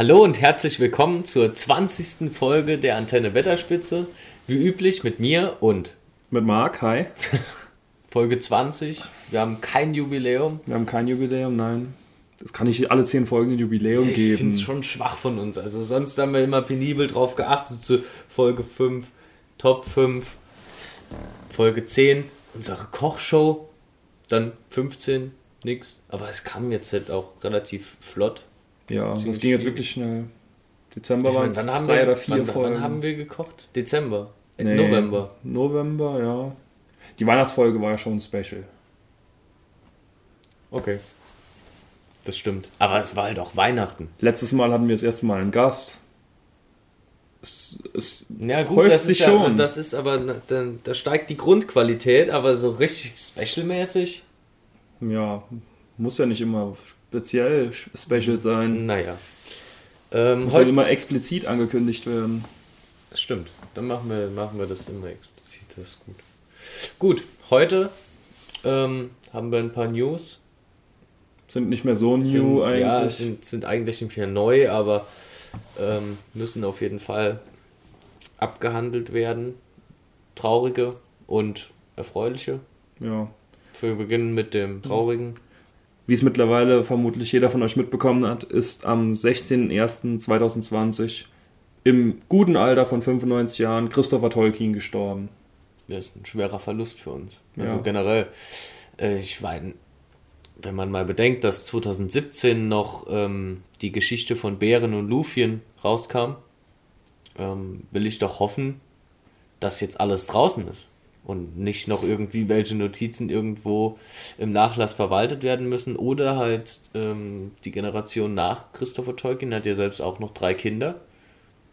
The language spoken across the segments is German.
Hallo und herzlich willkommen zur 20. Folge der Antenne Wetterspitze. Wie üblich mit mir und Mit Marc, hi. Folge 20. Wir haben kein Jubiläum. Wir haben kein Jubiläum, nein. Das kann nicht alle zehn Folgen ein Jubiläum Ich finde geben. es schon schwach von uns. Also sonst haben wir immer penibel drauf geachtet zu Folge 5, Top 5, Folge 10, unsere Kochshow, dann 15, nix. Aber es kam jetzt halt auch relativ flott. Ja, das ging jetzt wirklich schnell. Dezember waren drei wir, oder vier wann, Folgen. wann haben wir gekocht? Dezember. Äh, Nee, November. November, ja. Die Weihnachtsfolge war ja schon special. Okay. Das stimmt. Aber es war halt auch Weihnachten. Letztes Mal hatten wir das erste Mal einen Gast. Es, es Ja gut, häuft das sich ist, ja, schon. das ist aber, da, da steigt die Grundqualität, aber so richtig specialmäßig, ja, muss ja nicht immer speziell special sein. naja. Ähm, Muss halt immer explizit angekündigt werden. stimmt, dann machen wir, machen wir das immer explizit, das ist gut. Gut, heute ähm, haben wir ein paar News. Sind nicht mehr so new sind, Ja, eigentlich. sind, sind eigentlich nicht mehr neu, aber ähm, müssen auf jeden Fall abgehandelt werden. Traurige und erfreuliche. ja. Wir beginnen mit dem traurigen. Wie es mittlerweile vermutlich jeder von euch mitbekommen hat, ist am 16.01.2020 im guten Alter von 95 Jahren Christopher Tolkien gestorben. Das ist ein schwerer Verlust für uns. Also Ja. generell, äh, ich meine, wenn man mal bedenkt, dass 2017 noch ähm, die Geschichte von Bären und Lufien rauskam, ähm, will ich doch hoffen, dass jetzt alles draußen ist und nicht noch irgendwie welche Notizen irgendwo im Nachlass verwaltet werden müssen oder halt ähm, die Generation nach Christopher Tolkien hat ja selbst auch noch drei Kinder.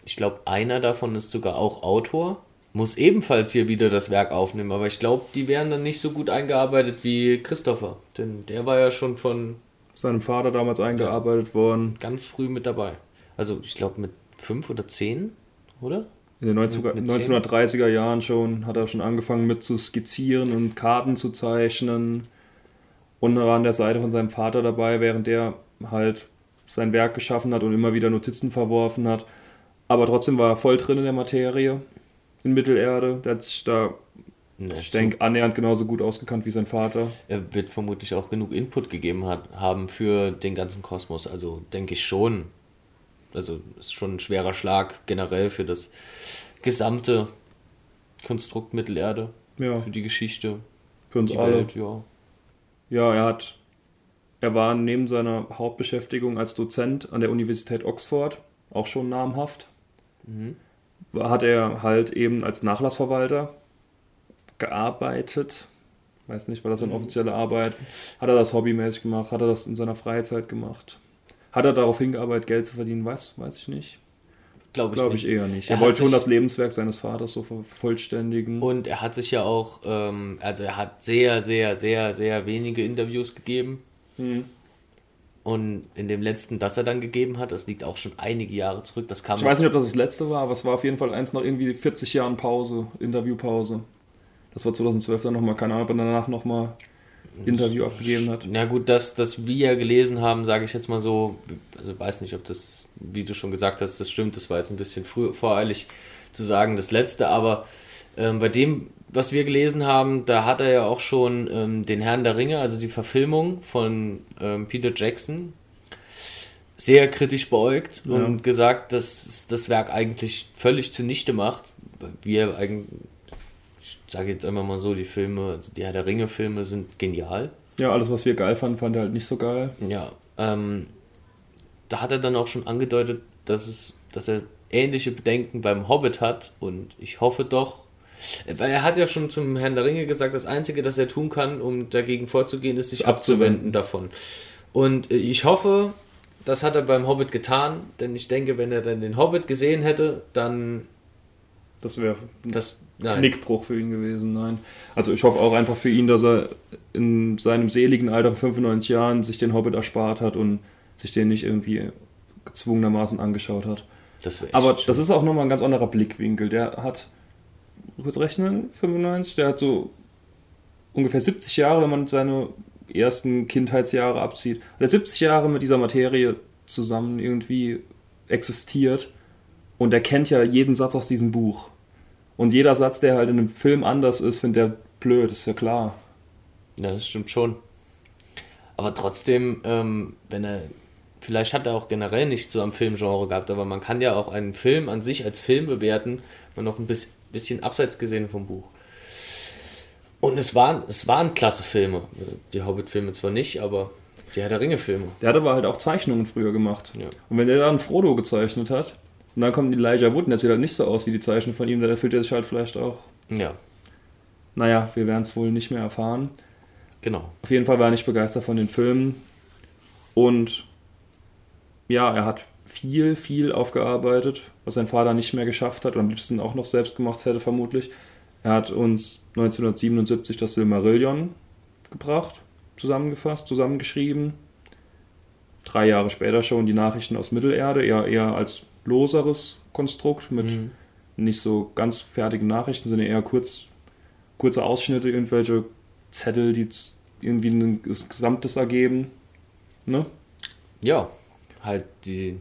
Ich glaube, einer davon ist sogar auch Autor. Muss ebenfalls hier wieder das Werk aufnehmen, aber ich glaube, die wären dann nicht so gut eingearbeitet wie Christopher. Denn der war ja schon von Seinem Vater damals eingearbeitet worden. ganz früh mit dabei. Also ich glaube mit fünf oder zehn, oder? In den 19, Mit- mit 1930er Jahren schon hat er schon angefangen mit zu skizzieren und Karten zu zeichnen. Und er war an der Seite von seinem Vater dabei, während er halt sein Werk geschaffen hat und immer wieder Notizen verworfen hat. Aber trotzdem war er voll drin in der Materie in Mittelerde. Der hat sich da, Ne, ich denke, annähernd genauso gut ausgekannt wie sein Vater. Er wird vermutlich auch genug Input gegeben hat, haben für den ganzen Kosmos. Also denke ich schon. Also ist schon ein schwerer Schlag generell für das gesamte Konstrukt Mittelerde, Ja, für die Geschichte, für uns die alle. Welt, ja. Ja, er hat, er war neben seiner Hauptbeschäftigung als Dozent an der Universität Oxford auch schon namhaft. Hat er halt eben als Nachlassverwalter gearbeitet. Weiß nicht, war das eine offizielle Arbeit? Hat er das hobbymäßig gemacht? Hat er das in seiner Freizeit gemacht? Hat er darauf hingearbeitet, Geld zu verdienen? Weiß, weiß ich nicht. Glaube ich, Glaube ich nicht. eher nicht. Er Er, wollte schon das Lebenswerk seines Vaters so vervollständigen. Und er hat sich ja auch, ähm, also er hat sehr, sehr, sehr, sehr wenige Interviews gegeben. Hm. Und in dem letzten, das er dann gegeben hat, das liegt auch schon einige Jahre zurück, das kam Ich weiß nicht, ob das das letzte war, aber es war auf jeden Fall eins nach irgendwie 40 Jahren Pause, Interviewpause. Das war 2012 dann nochmal, keine Ahnung, ob er danach nochmal Interview abgegeben hat. Na gut, das, das wir gelesen haben, sage ich jetzt mal so, also weiß nicht, ob das, wie du schon gesagt hast, das stimmt, das war jetzt ein bisschen früh, voreilig zu sagen, das letzte, aber ähm, bei dem, was wir gelesen haben, da hat er ja auch schon ähm, den Herrn der Ringe, also die Verfilmung von ähm, Peter Jackson, sehr kritisch beäugt Ja. und gesagt, dass das Werk eigentlich völlig zunichte macht. Wir eigentlich, ich sage jetzt einmal mal so, die Filme, also die Herr der Ringe-Filme sind genial. Ja, alles, was wir geil fanden, fand er halt nicht so geil. Ja, ähm, da hat er dann auch schon angedeutet, dass es, dass er ähnliche Bedenken beim Hobbit hat und ich hoffe doch, weil er hat ja schon zum Herrn der Ringe gesagt, das Einzige, das er tun kann, um dagegen vorzugehen, ist sich abzuwenden Abzuwenden. davon. Und äh, ich hoffe, das hat er beim Hobbit getan, denn ich denke, wenn er dann den Hobbit gesehen hätte, dann Das wäre ein das nein, Knickbruch für ihn gewesen, nein. Also ich hoffe auch einfach für ihn, dass er in seinem seligen Alter von 95 Jahren sich den Hobbit erspart hat und sich den nicht irgendwie gezwungenermaßen angeschaut hat. das Aber das ist auch nochmal ein ganz anderer Blickwinkel. Der hat, kurz rechnen, 95, der hat so ungefähr 70 Jahre, wenn man seine ersten Kindheitsjahre abzieht, hat er 70 Jahre mit dieser Materie zusammen irgendwie existiert und er kennt ja jeden Satz aus diesem Buch. Und jeder Satz, der halt in einem Film anders ist, findet er blöd, ist ja klar. Ja, das stimmt schon. Aber trotzdem, ähm, wenn er, vielleicht hat er auch generell nicht so am Filmgenre gehabt, aber man kann ja auch einen Film an sich als Film bewerten und noch ein bisschen, bisschen abseits gesehen vom Buch. Und es waren, es waren klasse Filme. Die Hobbit-Filme zwar nicht, aber die Herr der Ringe-Filme. Der hat aber halt auch Zeichnungen früher gemacht. Ja. Und wenn der dann Frodo gezeichnet hat, und dann kommt Elijah Wood und der sieht halt nicht so aus wie die Zeichnung von ihm, dann erfüllt er sich halt vielleicht auch. Ja, Naja, wir werden es wohl nicht mehr erfahren. genau. Auf jeden Fall war er nicht begeistert von den Filmen. Und ja, er hat viel, viel aufgearbeitet, was sein Vater nicht mehr geschafft hat und am liebsten auch noch selbst gemacht hätte, vermutlich. Er hat uns 1977 das Silmarillion gebracht, zusammengefasst, zusammengeschrieben. Drei Jahre später schon die Nachrichten aus Mittelerde, eher, eher als loseres Konstrukt mit Mhm. nicht so ganz fertigen Nachrichten, sondern eher kurz, kurze Ausschnitte, irgendwelche Zettel, die irgendwie ein Gesamtes ergeben. Ne? Ja, halt die,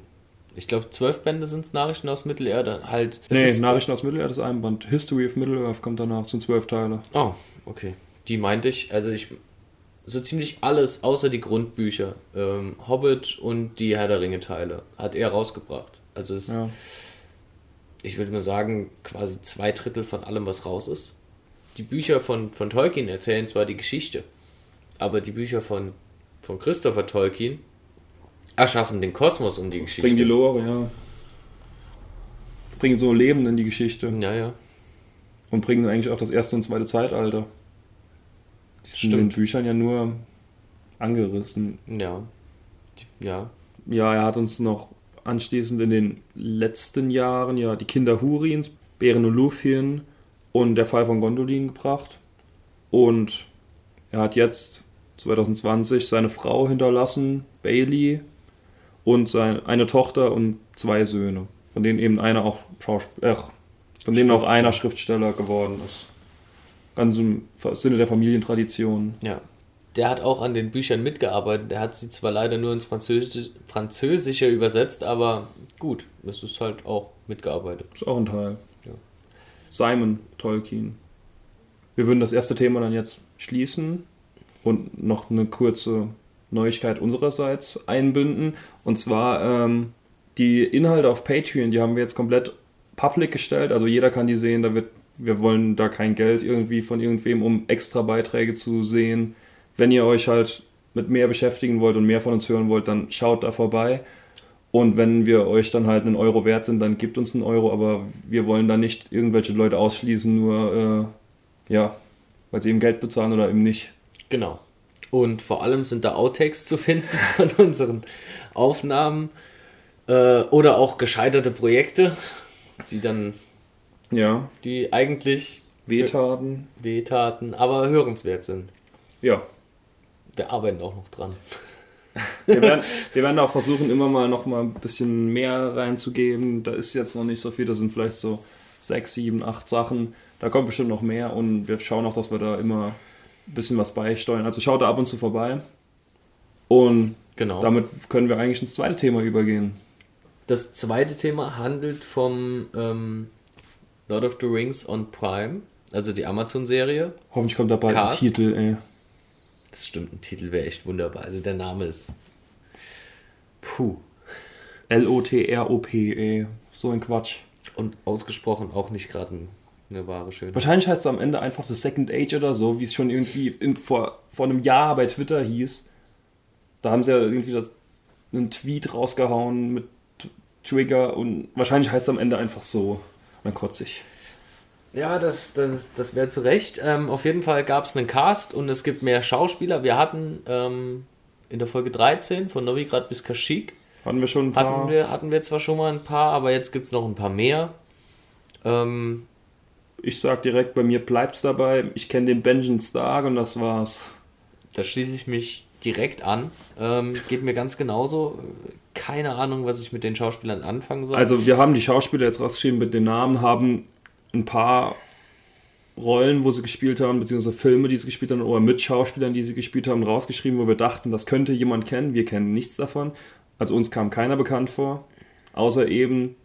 ich glaube, zwölf Bände sind es Nachrichten aus Mittelerde. Halt. Nee, ist- Nachrichten aus Mittelerde ist ein Band. History of Middle-earth kommt danach, sind zwölf Teile. Oh, okay. Die meinte ich, also ich, so ziemlich alles außer die Grundbücher, ähm, Hobbit und die Herr der Ringe Teile, hat er rausgebracht. Also es, Ja. ich würde mal sagen, quasi zwei Drittel von allem, was raus ist. Die Bücher von, von Tolkien erzählen zwar die Geschichte, aber die Bücher von, von Christopher Tolkien erschaffen den Kosmos um die Geschichte. Bringen die Lore, ja. Bringen so Leben in die Geschichte. ja, ja. Und bringen eigentlich auch das erste und zweite Zeitalter. Die sind in den Stimmt. Büchern ja nur angerissen. Ja. Ja. Ja, er hat uns noch anschließend in den letzten Jahren ja die Kinder Hurins, Bären und Lúthien und der Fall von Gondolin gebracht. Und er hat jetzt 2020 seine Frau hinterlassen, Bailey, und sein, eine Tochter und zwei Söhne, von denen eben einer auch Schausp äh, von denen auch einer Schriftsteller geworden ist. Ganz im Sinne der Familientradition. Ja. Der hat auch an den Büchern mitgearbeitet. Der hat sie zwar leider nur ins Französisch, Französische übersetzt, aber gut, es ist halt auch mitgearbeitet. Ist auch ein Teil. Ja. Simon Tolkien. Wir würden das erste Thema dann jetzt schließen und noch eine kurze Neuigkeit unsererseits einbinden. Und zwar ähm, die Inhalte auf Patreon, die haben wir jetzt komplett public gestellt. Also jeder kann die sehen. Da wird, wir wollen da kein Geld irgendwie von irgendwem, um extra Beiträge zu sehen. Wenn ihr euch halt mit mehr beschäftigen wollt und mehr von uns hören wollt, dann schaut da vorbei. Und wenn wir euch dann halt einen Euro wert sind, dann gibt uns einen Euro, aber wir wollen da nicht irgendwelche Leute ausschließen, nur äh, ja, weil sie eben Geld bezahlen oder eben nicht. Genau. Und vor allem sind da Outtakes zu finden von unseren Aufnahmen äh, oder auch gescheiterte Projekte, die dann, Ja, die eigentlich Wehtaten. wehtaten, aber hörenswert sind. Ja. Wir arbeiten auch noch dran. Wir werden, wir werden auch versuchen, immer mal noch mal ein bisschen mehr reinzugeben. Da ist jetzt noch nicht so viel, das sind vielleicht so sechs, sieben, acht Sachen. Da kommt bestimmt noch mehr und wir schauen auch, dass wir da immer ein bisschen was beisteuern. Also schaut da ab und zu vorbei. Und Genau. damit können wir eigentlich ins zweite Thema übergehen. Das zweite Thema handelt vom ähm, Lord of the Rings on Prime, also die Amazon-Serie. Hoffentlich kommt da bald ein. Titel, ey. Das stimmt, ein Titel wäre echt wunderbar. Also der Name ist. Puh. L-O-T-R-O-P, ey. So ein Quatsch. Und ausgesprochen auch nicht gerade ein, eine wahre Schönheit. Wahrscheinlich heißt es am Ende einfach The Second Age oder so, wie es schon irgendwie in, vor, vor einem Jahr bei Twitter hieß. Da haben sie ja irgendwie das, einen Tweet rausgehauen mit Trigger und wahrscheinlich heißt es am Ende einfach so. Und dann kotze ich. Ja, das, das, das wäre zu Recht. Ähm, auf jeden Fall gab es einen Cast und es gibt mehr Schauspieler. Wir hatten ähm, in der Folge 13 von Novigrad bis Kashyyyk Hatten wir schon ein paar. hatten wir, hatten wir zwar schon mal ein paar, aber jetzt gibt es noch ein paar mehr. Ähm, Ich sag direkt, bei mir bleibt's dabei. Ich kenne den Benjamin Stark und das war's. da schließe ich mich direkt an. Ähm, geht mir ganz genauso. Keine Ahnung, was ich mit den Schauspielern anfangen soll. Also wir haben die Schauspieler jetzt rausgeschrieben mit den Namen, haben ein paar Rollen, wo sie gespielt haben, beziehungsweise Filme, die sie gespielt haben, oder mit Schauspielern, die sie gespielt haben, rausgeschrieben, wo wir dachten, das könnte jemand kennen. Wir kennen nichts davon. Also uns kam keiner bekannt vor. Außer eben,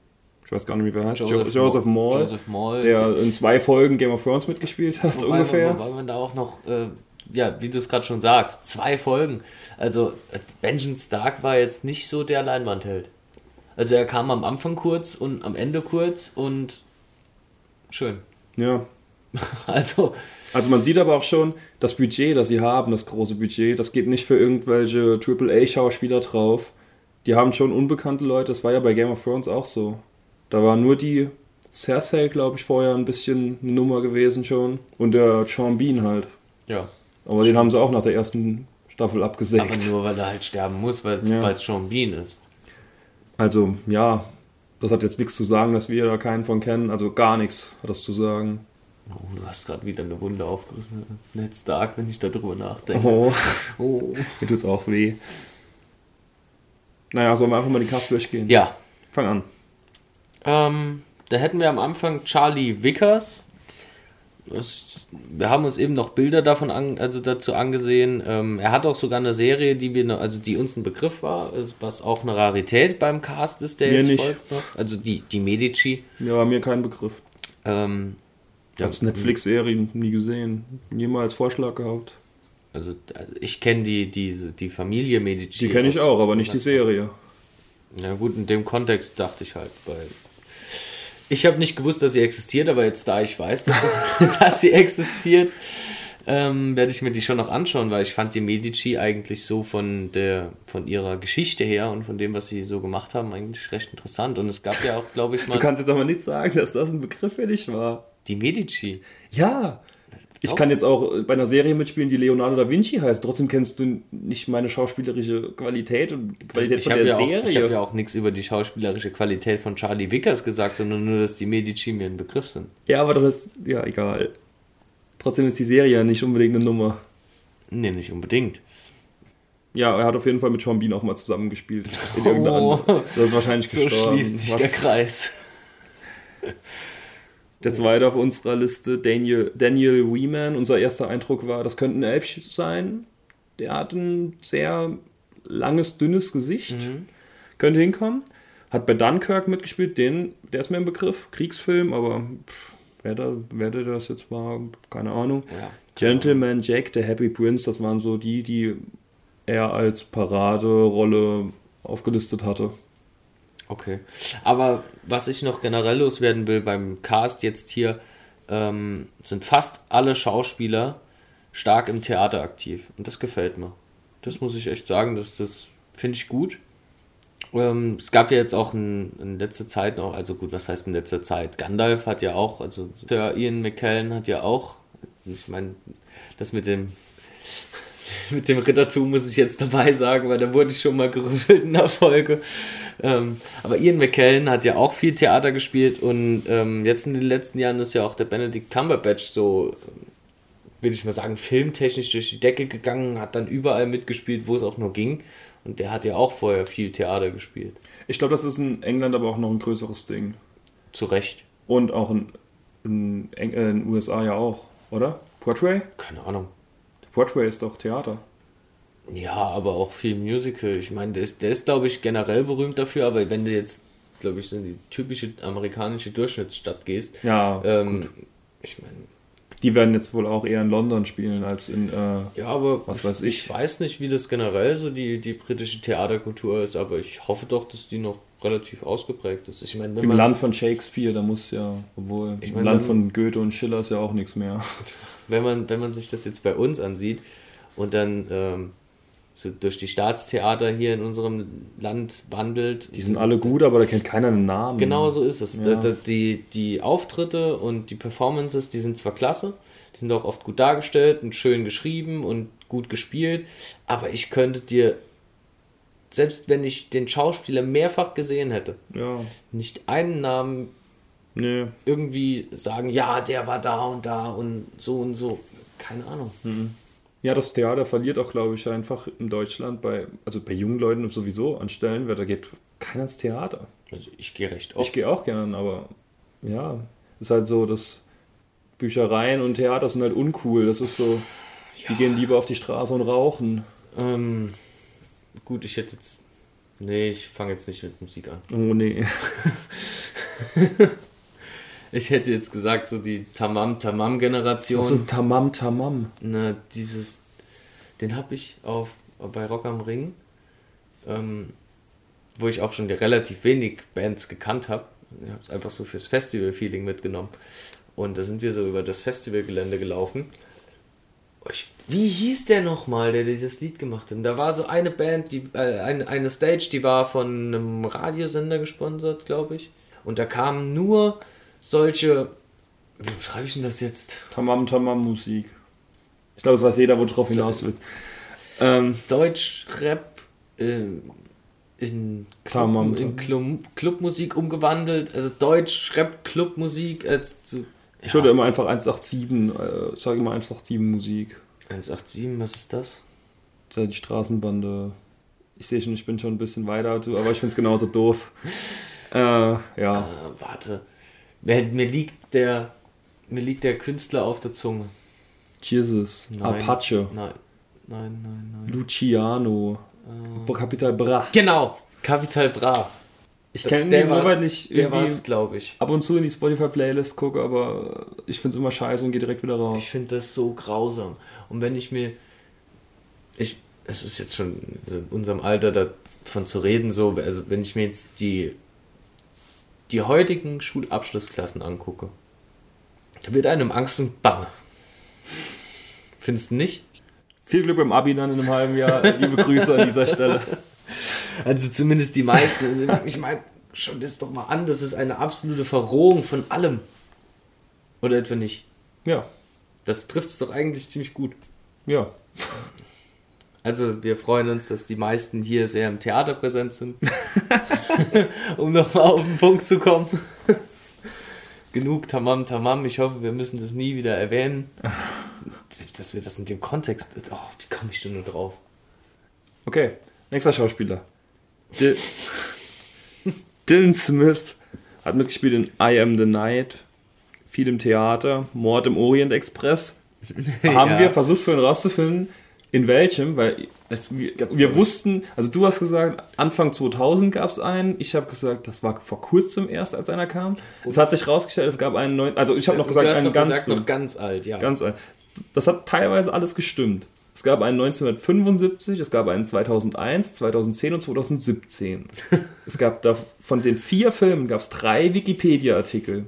ich weiß gar nicht, wie er heißt, Joseph Jo- Joseph Maul- Joseph Maul, der in zwei Folgen Game of Thrones mitgespielt hat, Wobei, ungefähr. Wobei man da auch noch, äh, ja, wie du es gerade schon sagst, zwei Folgen. Also, Benjamin Stark war jetzt nicht so der Leinwandheld. Also, er kam am Anfang kurz und am Ende kurz und schön. Ja. Also, Also man sieht aber auch schon, das Budget, das sie haben, das große Budget, das geht nicht für irgendwelche AAA-Schauspieler drauf. Die haben schon unbekannte Leute, das war ja bei Game of Thrones auch so. Da war nur die Cersei, glaube ich, vorher ein bisschen eine Nummer gewesen schon. Und der Sean Bean halt. ja. Aber den haben sie auch nach der ersten Staffel abgesägt. Aber nur, weil er halt sterben muss, weil es Ja. Sean Bean ist. Also, ja, das hat jetzt nichts zu sagen, dass wir da keinen von kennen. Also gar nichts hat das zu sagen. Oh, du hast gerade wieder eine Wunde aufgerissen. Ned Stark, wenn ich darüber nachdenke. Oh, Oh. mir tut's auch weh. Naja, sollen wir einfach mal die Cast durchgehen? Ja, Fang an. Ähm, da hätten wir am Anfang Charlie Vickers. Das, wir haben uns eben noch Bilder davon an, also dazu angesehen. Ähm, er hat auch sogar eine Serie, die wir, also die uns ein Begriff war, was auch eine Rarität beim Cast ist, der Mir jetzt nicht. folgt noch. Also die, die Medici. Ja, war mir kein Begriff. Ähm, ja, Als Netflix-Serien nie gesehen. Niemals Vorschlag gehabt. Also also ich kenne die, die, die Familie Medici. Die kenne ich auch, aber nicht die Serie. Na gut, in dem Kontext dachte ich halt, weil ich habe nicht gewusst, dass sie existiert, aber jetzt da ich weiß, dass, es, dass sie existiert, ähm, werde ich mir die schon noch anschauen, weil ich fand die Medici eigentlich so von der von ihrer Geschichte her und von dem, was sie so gemacht haben, eigentlich recht interessant. Und es gab ja auch, glaube ich, Du mal kannst jetzt aber nicht sagen, dass das ein Begriff für dich war. die Medici. Ja. Ich kann jetzt auch bei einer Serie mitspielen, die Leonardo da Vinci heißt. Trotzdem kennst du nicht meine schauspielerische Qualität und die Qualität Ich von habe der ja, auch- ich Serie. hab ja auch nichts über die schauspielerische Qualität von Charlie Vickers gesagt, sondern nur, dass die Medici mir ein Begriff sind. ja, aber das ist, ja, egal. Trotzdem ist die Serie ja nicht unbedingt eine Nummer. Nee, nicht unbedingt. Ja, er hat auf jeden Fall mit Sean Bean auch mal zusammengespielt. In Oh. Das ist wahrscheinlich So gestorben. schließt sich der Kreis. Der zweite auf unserer Liste, Daniel, Daniel Weeman. Unser erster Eindruck war, das könnte ein Elch sein. Der hat ein sehr langes, dünnes Gesicht. Mhm. Könnte hinkommen. Hat bei Dunkirk mitgespielt, den, der ist mir im Begriff. Kriegsfilm, aber pff, wer, da, wer der das jetzt war, keine Ahnung. Ja. Gentleman Jack, der Happy Prince, das waren so die, die er als Paraderolle aufgelistet hatte. Okay. Aber was ich noch generell loswerden will beim Cast jetzt hier, ähm, sind fast alle Schauspieler stark im Theater aktiv. Und das gefällt mir. Das muss ich echt sagen, das, das finde ich gut. Ähm, es gab ja jetzt auch in, in letzter Zeit noch, also gut, was heißt in letzter Zeit? Gandalf hat ja auch, also Sir Ian McKellen hat ja auch, ich meine, das mit dem mit dem Rittertum muss ich jetzt dabei sagen, weil da wurde ich schon mal gerüffelt in der Folge. Ähm, aber Ian McKellen hat ja auch viel Theater gespielt und ähm, jetzt in den letzten Jahren ist ja auch der Benedict Cumberbatch so, will ich mal sagen, filmtechnisch durch die Decke gegangen, hat dann überall mitgespielt, wo es auch nur ging. Und der hat ja auch vorher viel Theater gespielt. Ich glaube, das ist in England aber auch noch ein größeres Ding. Zu Recht. Und auch in, in, äh, in den USA ja auch, oder? Broadway? Keine Ahnung. Broadway ist doch Theater. Ja, aber auch viel Musical. Ich meine, der ist, der ist glaube ich, generell berühmt dafür, aber wenn du jetzt, glaube ich, in die typische amerikanische Durchschnittsstadt gehst, Ja, ähm, ich meine, die werden jetzt wohl auch eher in London spielen als in. Äh, ja, aber Was weiß ich. ich weiß nicht, wie das generell so die, die britische Theaterkultur ist, aber ich hoffe doch, dass die noch relativ ausgeprägt ist. Ich meine, wenn Im man, Land von Shakespeare, da muss ja, obwohl, Ich im mein, Land wenn- von Goethe und Schiller ist ja auch nichts mehr. wenn man, wenn man sich das jetzt bei uns ansieht und dann ähm, so durch die Staatstheater hier in unserem Land wandelt. Die sind alle gut, aber da kennt keiner einen Namen. Genau so ist es. Ja. Die, die Auftritte und die Performances, die sind zwar klasse, die sind auch oft gut dargestellt und schön geschrieben und gut gespielt, aber ich könnte dir, selbst wenn ich den Schauspieler mehrfach gesehen hätte, Ja, nicht einen Namen nee. irgendwie sagen, ja, der war da und da und so und so. Keine Ahnung. Ja, das Theater verliert auch, glaube ich, einfach in Deutschland bei, also bei jungen Leuten sowieso an Stellen, weil da geht keiner ins Theater. Also ich gehe recht Ich oft. gehe auch gern, aber ja, ist halt so, dass Büchereien und Theater sind halt uncool. Das ist so, die gehen lieber auf die Straße und rauchen. Ähm, gut, ich hätte jetzt Nee, ich fange jetzt nicht mit Musik an. Oh nee. Ich hätte jetzt gesagt, so die Tamam-Tamam-Generation. Das ist Tamam Tamam. Na, dieses, den habe ich auf bei Rock am Ring, ähm, wo ich auch schon relativ wenig Bands gekannt habe. Ich habe es einfach so fürs Festival-Feeling mitgenommen. Und da sind wir so über das Festivalgelände gelaufen. Ich, wie hieß der nochmal, der dieses Lied gemacht hat? Und da war so eine Band, die, äh, eine, eine Stage, die war von einem Radiosender gesponsert, glaube ich. Und da kamen nur solche. Wie schreibe ich denn das jetzt? Tamam Tamam Musik. Ich glaube, es weiß jeder, wo du drauf hinaus willst. Ähm, Deutsch-Rap äh, in, Club, in. Club, Clubmusik umgewandelt. Also Deutsch-Rap-Clubmusik. als zu- Ich würde immer einfach 187, äh, ich sage immer 187 Musik. 187, was ist das? Das ist ja die Straßenbande. Ich sehe schon, ich bin schon ein bisschen weiter, aber ich finde es genauso doof. Äh, ja. Äh, warte. Mir, mir liegt der. Mir liegt der Künstler auf der Zunge. Jesus. Nein. Apache. Nein. Nein, nein, nein. Luciano. Äh, Capital Bra. genau! Capital Bra. Ich kenne den weil ich Der irgendwie war's, glaube ich. ab und zu in die Spotify-Playlist gucke, aber ich finde es immer scheiße und gehe direkt wieder raus. Ich finde das so grausam. Und wenn ich mir. Ich. Es ist jetzt schon in unserem Alter davon zu reden, so, also wenn ich mir jetzt die. Die heutigen Schulabschlussklassen angucke, da wird einem Angst und Bange. Findest du nicht? Viel Glück beim Abi dann in einem halben Jahr. Liebe Grüße an dieser Stelle. Also zumindest die meisten. Also ich meine, schau dir das doch mal an, das ist eine absolute Verrohung von allem. Oder etwa nicht? Ja, Das trifft es doch eigentlich ziemlich gut. ja. Also wir freuen uns, dass die meisten hier sehr im Theater präsent sind. um nochmal auf den Punkt zu kommen. Genug Tamam Tamam. Ich hoffe, wir müssen das nie wieder erwähnen. Dass wir das in dem Kontext. Oh, wie komme ich denn nur drauf? Okay, nächster Schauspieler. Dil Dylan Smith hat mitgespielt in I Am the Night, viel im Theater, Mord im Orient Express. Haben Ja. wir versucht für ihn rauszufinden, in welchem, weil Es, wir, wir wussten, also du hast gesagt, Anfang 2000 gab es einen, ich habe gesagt, das war vor kurzem erst, als einer kam. Es hat sich rausgestellt, es gab einen neuen, also ich habe noch du gesagt, hast einen noch ganz, gesagt, noch ganz alt, ja. Ganz alt. Das hat teilweise alles gestimmt. Es gab einen 1975, es gab einen 2001, 2010 und 2017. es gab da von den vier Filmen gab es drei Wikipedia-Artikel.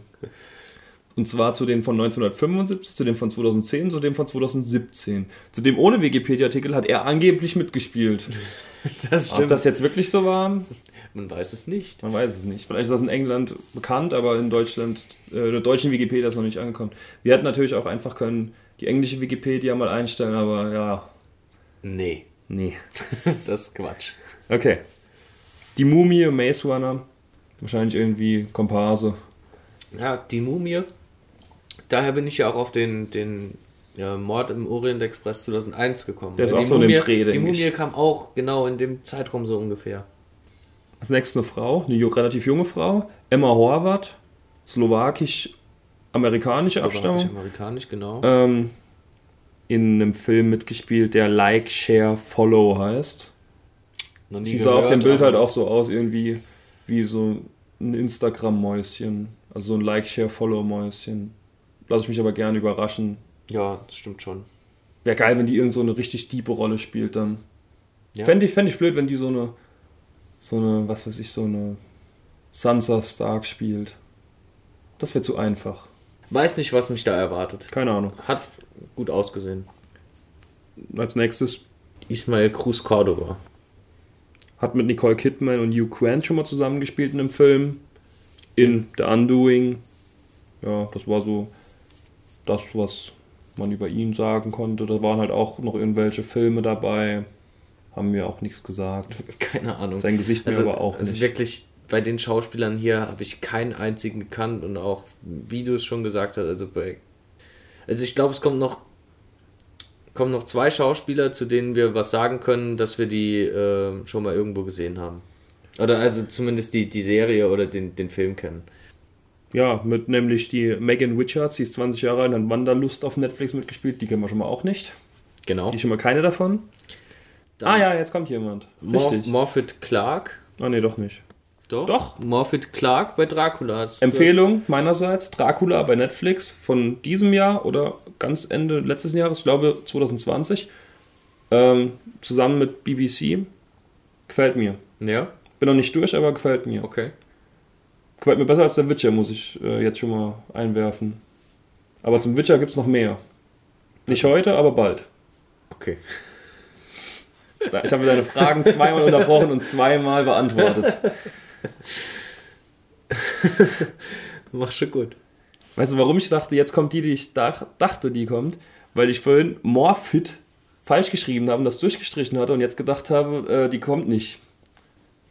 Und zwar zu den von 1975, zu dem von 2010, zu dem von 2017. Zu dem ohne Wikipedia-Artikel hat er angeblich mitgespielt. das Ob das jetzt wirklich so war, Man weiß es nicht. man weiß es nicht. Vielleicht ist das in England bekannt, aber in Deutschland, äh, der deutschen Wikipedia ist noch nicht angekommen. Wir hätten natürlich auch einfach können die englische Wikipedia mal einstellen, aber ja, Nee, nee. das ist Quatsch. Okay. Die Mumie, Maze Runner, wahrscheinlich irgendwie Komparse. Ja, die Mumie. Daher bin ich ja auch auf den, den ja, Mord im Orient Express 2001 gekommen. Der ist auch so in dem Mumie, Dreh, Die Mumie ich. kam auch genau in dem Zeitraum so ungefähr. Als nächstes eine Frau, eine relativ junge Frau, Emma Horvath, slowakisch-amerikanische Abstammung. Amerikanisch, genau. Ähm, in einem Film mitgespielt, der Like, Share, Follow heißt. Sie sah auf dem Bild halt auch so aus, irgendwie wie so ein Instagram-Mäuschen. Also so ein Like, Share, Follow-Mäuschen. Lass ich mich aber gerne überraschen. Ja, das stimmt schon. Wäre geil, wenn die irgend so eine richtig tiefe Rolle spielt dann. Ja. Fände ich, fänd ich blöd, wenn die so eine, so eine, was weiß ich, so eine Sansa Stark spielt. Das wäre zu einfach. Weiß nicht, was mich da erwartet. Keine Ahnung. Hat gut ausgesehen. Als nächstes Ismael Cruz Cordova. hat mit Nicole Kidman und Hugh Grant schon mal zusammengespielt in einem Film. In The Undoing. Ja, das war so das, was man über ihn sagen konnte. Da waren halt auch noch irgendwelche Filme dabei. Haben mir auch nichts gesagt. Keine Ahnung. Sein Gesicht mir Also, aber auch also nicht. wirklich, bei den Schauspielern hier habe ich keinen einzigen gekannt und auch, wie du es schon gesagt hast, also bei. Also ich glaube, es kommt noch kommen noch zwei Schauspieler, zu denen wir was sagen können, dass wir die äh, schon mal irgendwo gesehen haben. Oder also zumindest die, die Serie oder den, den Film kennen. Ja, mit nämlich die Megan Richards, die ist 20 Jahre alt, hat Wanderlust auf Netflix mitgespielt. Die kennen wir schon mal auch nicht. Genau. Die schon mal keine davon. Dann ah ja, jetzt kommt jemand. Richtig. Morfydd Clark Ah, nee, doch nicht. Doch. Doch. Morphet Clark bei Dracula. Empfehlung meinerseits: Dracula bei Netflix von diesem Jahr oder ganz Ende letztes Jahres, ich glaube 2020. Ähm, zusammen mit BBC. Gefällt mir. Ja, Bin noch nicht durch, aber gefällt mir. okay. Gefällt mir besser als der Witcher, muss ich äh, jetzt schon mal einwerfen. Aber zum Witcher gibt es noch mehr. Nicht heute, aber bald. Okay. Ich habe deine Fragen zweimal unterbrochen und zweimal beantwortet. Mach schon gut. Weißt du, warum ich dachte, jetzt kommt die, die ich dach, dachte, die kommt? Weil ich vorhin Morphit falsch geschrieben habe und das durchgestrichen hatte und jetzt gedacht habe, äh, die kommt nicht.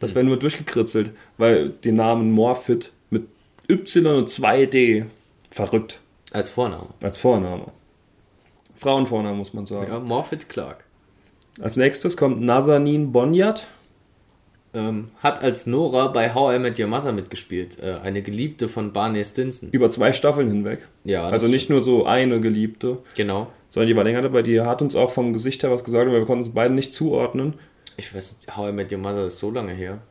Das wäre nur durchgekritzelt, weil den Namen Morphit mit Y und 2D verrückt Als Vorname. als Vorname. Frauenvorname muss man sagen. Ja, Morphet Clark. Als nächstes kommt Nazanin Bonyat. Ähm, hat als Nora bei How I Met Your Mother mitgespielt. Äh, eine Geliebte von Barney Stinson. Über zwei Staffeln hinweg. Ja, Also nicht nur so eine Geliebte, Genau. sondern die war länger dabei. Die hat uns auch vom Gesicht her was gesagt, aber wir konnten es beide nicht zuordnen. Ich weiß nicht, How I Met Your Mother ist so lange her.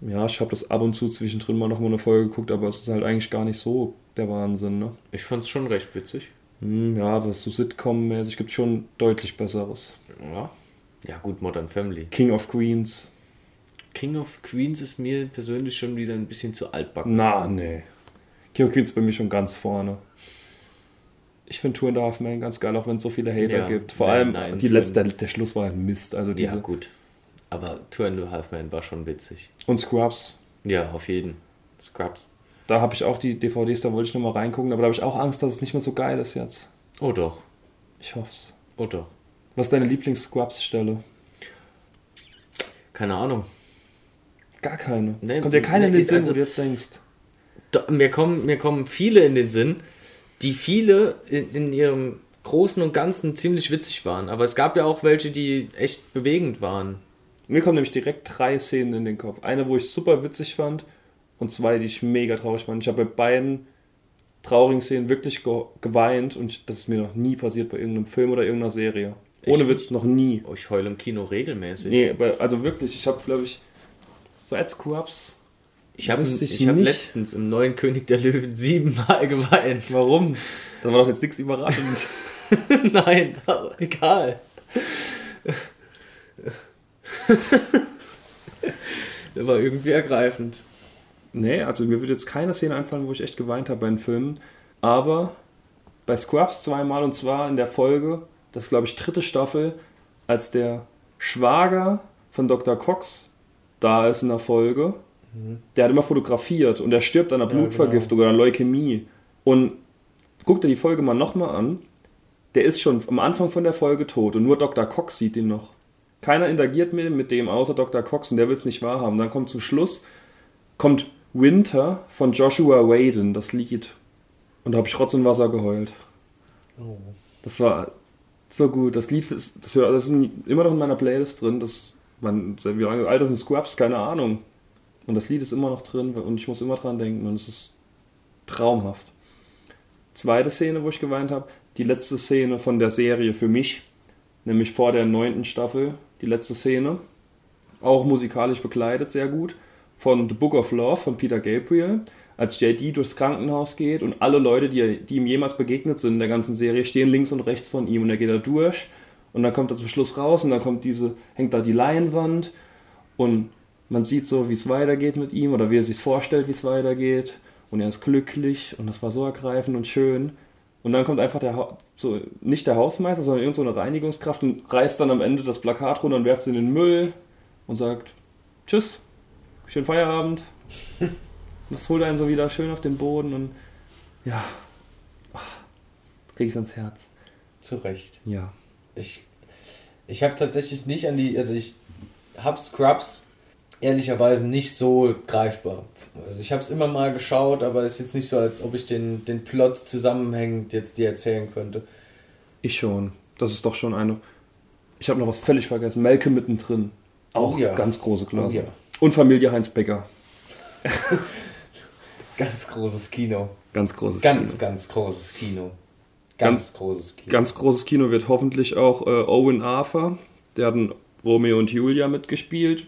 Ja, ich habe das ab und zu zwischendrin mal noch mal eine Folge geguckt, aber es ist halt eigentlich gar nicht so der Wahnsinn, ne? Ich fand's schon recht witzig. Hm, ja, was so Sitcom-mäßig gibt schon deutlich besseres. Ja. Ja, gut, Modern Family. King of Queens. King of Queens ist mir persönlich schon wieder ein bisschen zu altbacken. Na, nee. King of Queens ist bei mir schon ganz vorne. Ich finde Tour and a Half Man ganz geil, auch wenn es so viele Hater Ja, gibt. Vor nein, allem nein, die letzte, der, der Schluss war ein Mist. Also diese. Ja, gut. Aber Two and a Half Men war schon witzig. Und Scrubs. Ja, auf jeden. Scrubs. Da habe ich auch die DVDs, da wollte ich nochmal reingucken, aber da habe ich auch Angst, dass es nicht mehr so geil ist jetzt. Oh doch. Ich hoff's. Oh doch. Was ist deine Lieblings-Scrubs-Stelle? Keine Ahnung. Gar keine. Nee, Kommt dir keine in nee, den Sinn, also- wo du jetzt denkst. Da, mir, kommen, mir kommen viele in den Sinn, die viele in, in ihrem Großen und Ganzen ziemlich witzig waren. Aber es gab ja auch welche, die echt bewegend waren. Mir kommen nämlich direkt drei Szenen in den Kopf. Eine, wo ich super witzig fand und zwei, die ich mega traurig fand. Ich habe bei beiden traurigen Szenen wirklich ge geweint und das ist mir noch nie passiert bei irgendeinem Film oder irgendeiner Serie. Ohne Echt? Witz, noch nie. Oh, ich heule im Kino regelmäßig. Nee, also wirklich, ich habe, glaube ich, seit Scrubs. ich habe ich ich hab letztens im neuen König der Löwen siebenmal geweint. Warum? Da war doch jetzt nichts überraschend. Nein, aber egal. Der war irgendwie ergreifend. Nee, also mir würde jetzt keine Szene einfallen, wo ich echt geweint habe bei den Filmen. Aber bei Scrubs zweimal und zwar in der Folge, das ist glaube ich dritte Staffel, als der Schwager von Dr. Cox da ist in der Folge. Der hat immer fotografiert und der stirbt an einer Ja, Blutvergiftung oder Leukämie. Und guck dir die Folge mal nochmal an. Der ist schon am Anfang von der Folge tot und nur Dr. Cox sieht ihn noch. Keiner interagiert mit, mit dem außer Dr. Cox und der will es nicht wahrhaben. Dann kommt zum Schluss kommt Winter von Joshua Waden, das Lied. Und da habe ich Rotz und Wasser geheult. Das war so gut. Das Lied ist, das, das ist immer noch in meiner Playlist drin. Das, man, wie lange alt sind Scrubs? Keine Ahnung. Und das Lied ist immer noch drin und ich muss immer dran denken und es ist traumhaft. Zweite Szene, wo ich geweint habe, die letzte Szene von der Serie für mich, nämlich vor der neunten Staffel, die letzte Szene. Auch musikalisch begleitet, sehr gut. Von The Book of Love von Peter Gabriel, als JD durchs Krankenhaus geht und alle Leute, die, die ihm jemals begegnet sind in der ganzen Serie, stehen links und rechts von ihm und er geht da durch. Und dann kommt er zum Schluss raus und dann kommt diese, hängt da die Leinwand. Und man sieht so, wie es weitergeht mit ihm oder wie er sich vorstellt, wie es weitergeht. Und er ist glücklich und das war so ergreifend und schön. Und dann kommt einfach der, so, nicht der Hausmeister, sondern irgendeine so eine Reinigungskraft und reißt dann am Ende das Plakat runter und werft es in den Müll und sagt, tschüss, schönen Feierabend. Und das holt einen so wieder schön auf den Boden und ja, krieg ich ans Herz. Zu Recht. Ja. Ich, ich habe tatsächlich nicht an die, also ich habe Scrubs ehrlicherweise nicht so greifbar. Also ich habe es immer mal geschaut, aber es ist jetzt nicht so, als ob ich den, den Plot zusammenhängend jetzt dir erzählen könnte. Ich schon. Das ist doch schon eine. Ich habe noch was völlig vergessen. Melke mittendrin. Auch Oh ja. ganz große Klasse. Oh ja. Und Familie Heinz Becker. Ganz großes Kino. Ganz großes Ganz, Kino. ganz großes Kino. Ganz, Ganz- großes Kino. Ganz großes Kino wird hoffentlich auch äh, Owen Arthur. Der hat in Romeo und Julia mitgespielt.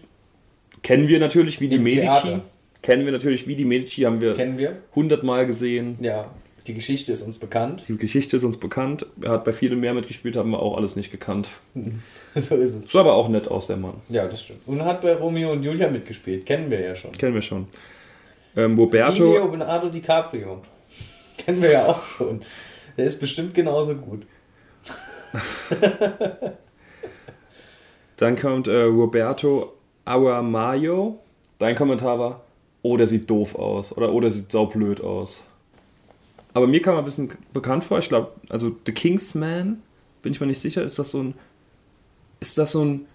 Kennen wir natürlich wie die Im Medici. Theater. Kennen wir natürlich wie die Medici, haben wir Kennen wir? hundertmal gesehen. Ja. Die Geschichte ist uns bekannt. Die Geschichte ist uns bekannt. Er hat bei vielen mehr mitgespielt, haben wir auch alles nicht gekannt. so ist es. Sah aber auch nett aus, der Mann. Ja, das stimmt. Und hat bei Romeo und Julia mitgespielt. Kennen wir ja schon. Kennen wir schon. Ähm, Roberto, Leonardo DiCaprio. Kennen wir ja auch schon. Der ist bestimmt genauso gut. dann kommt äh, Roberto Aguamayo. Dein Kommentar war, oh, der sieht doof aus. Oder oh, der sieht saublöd aus. Aber mir kam ein bisschen bekannt vor. Ich glaube, also The Kingsman, bin ich mir nicht sicher, ist das so ein. Ist das so ein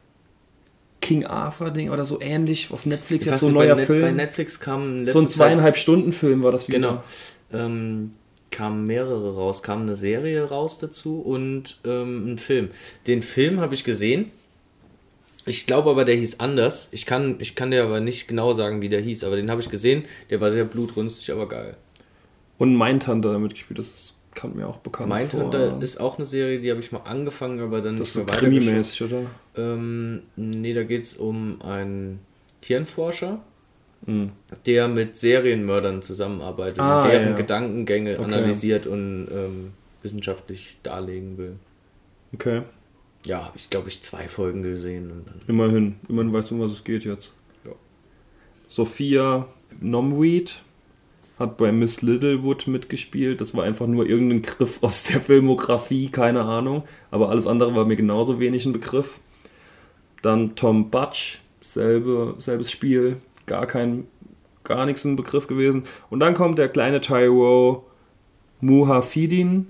King Arthur-Ding oder so ähnlich auf Netflix? Ich Jetzt so ein neuer bei, Net- Film. bei Netflix kam so ein zweieinhalb Stunden Film war das Zeit, wieder. Genau. Ähm, kamen mehrere raus, kam eine Serie raus dazu und ähm, ein Film. Den Film habe ich gesehen. Ich glaube aber, der hieß anders. Ich kann, ich kann dir aber nicht genau sagen, wie der hieß, aber den habe ich gesehen. Der war sehr blutrünstig, aber geil. Und Mindhunter damit gespielt. Das kam mir auch bekannt Mindhunter vor. ist auch eine Serie, die habe ich mal angefangen, aber dann das ist nicht so mehr krimimäßig, oder? Ähm, nee, da geht es um einen Hirnforscher, Mhm. der mit Serienmördern zusammenarbeitet Ah, und deren ja. Gedankengänge Okay. analysiert und ähm, wissenschaftlich darlegen will. Okay. Ja, habe ich glaube ich zwei Folgen gesehen und dann. Immerhin. Immerhin weißt du, um was es geht jetzt. Ja. Sophia Nomweed hat bei Miss Littlewood mitgespielt. Das war einfach nur irgendein Griff aus der Filmografie, keine Ahnung. Aber alles andere war mir genauso wenig ein Begriff. Dann Tom Butch, selbe, selbes Spiel, gar kein, gar nichts ein Begriff gewesen. Und dann kommt der kleine Tyro Muhafidin,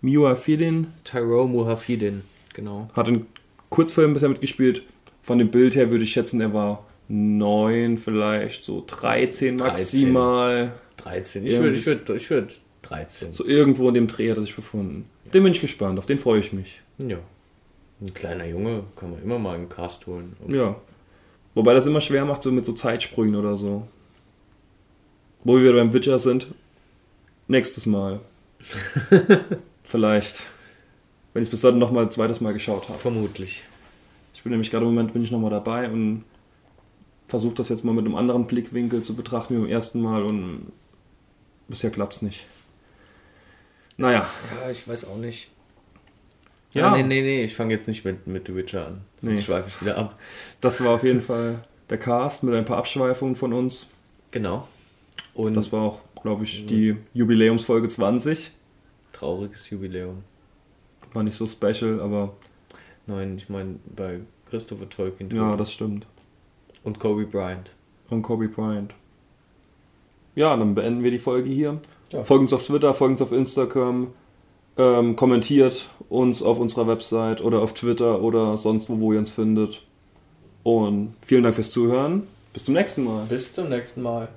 Muhafidin, Tyrone Muhafidin, genau. hat einen Kurzfilm bisher mitgespielt. Von dem Bild her würde ich schätzen, er war 9, vielleicht so 13 maximal. 13. Ich Ja, würde ich würd, ich würd 13. So irgendwo in dem Dreh hat er sich befunden. Den bin ich gespannt, auf den freue ich mich. Ja. Ein kleiner Junge kann man immer mal einen Cast holen. Ja. Wobei das immer schwer macht, so mit so Zeitsprüngen oder so. Wo wir wieder beim Witcher sind. Nächstes Mal. vielleicht. Wenn ich es bis dahin noch mal ein zweites Mal geschaut habe. Vermutlich. Ich bin nämlich gerade im Moment bin ich noch mal dabei und versuche das jetzt mal mit einem anderen Blickwinkel zu betrachten wie beim ersten Mal und bisher klappt es nicht. Naja, Ja, ich weiß auch nicht. Ja. Ja, nee, nee, nee, ich fange jetzt nicht mit, mit The Witcher an. Sonst Nee. schweife ich wieder ab. das war auf jeden Fall der Cast mit ein paar Abschweifungen von uns. Genau. Und Das war auch, glaube ich, die Jubiläumsfolge 20. trauriges Jubiläum. War nicht so special, aber Nein, ich meine bei Christopher Tolkien ja, das stimmt. und Kobe Bryant. Und Kobe Bryant. Ja, dann beenden wir die Folge hier. Ja. Folgt uns auf Twitter, folgt uns auf Instagram, ähm, kommentiert uns auf unserer Website oder auf Twitter oder sonst wo, wo ihr uns findet. Und vielen Dank fürs Zuhören. Bis zum nächsten Mal. Bis zum nächsten Mal.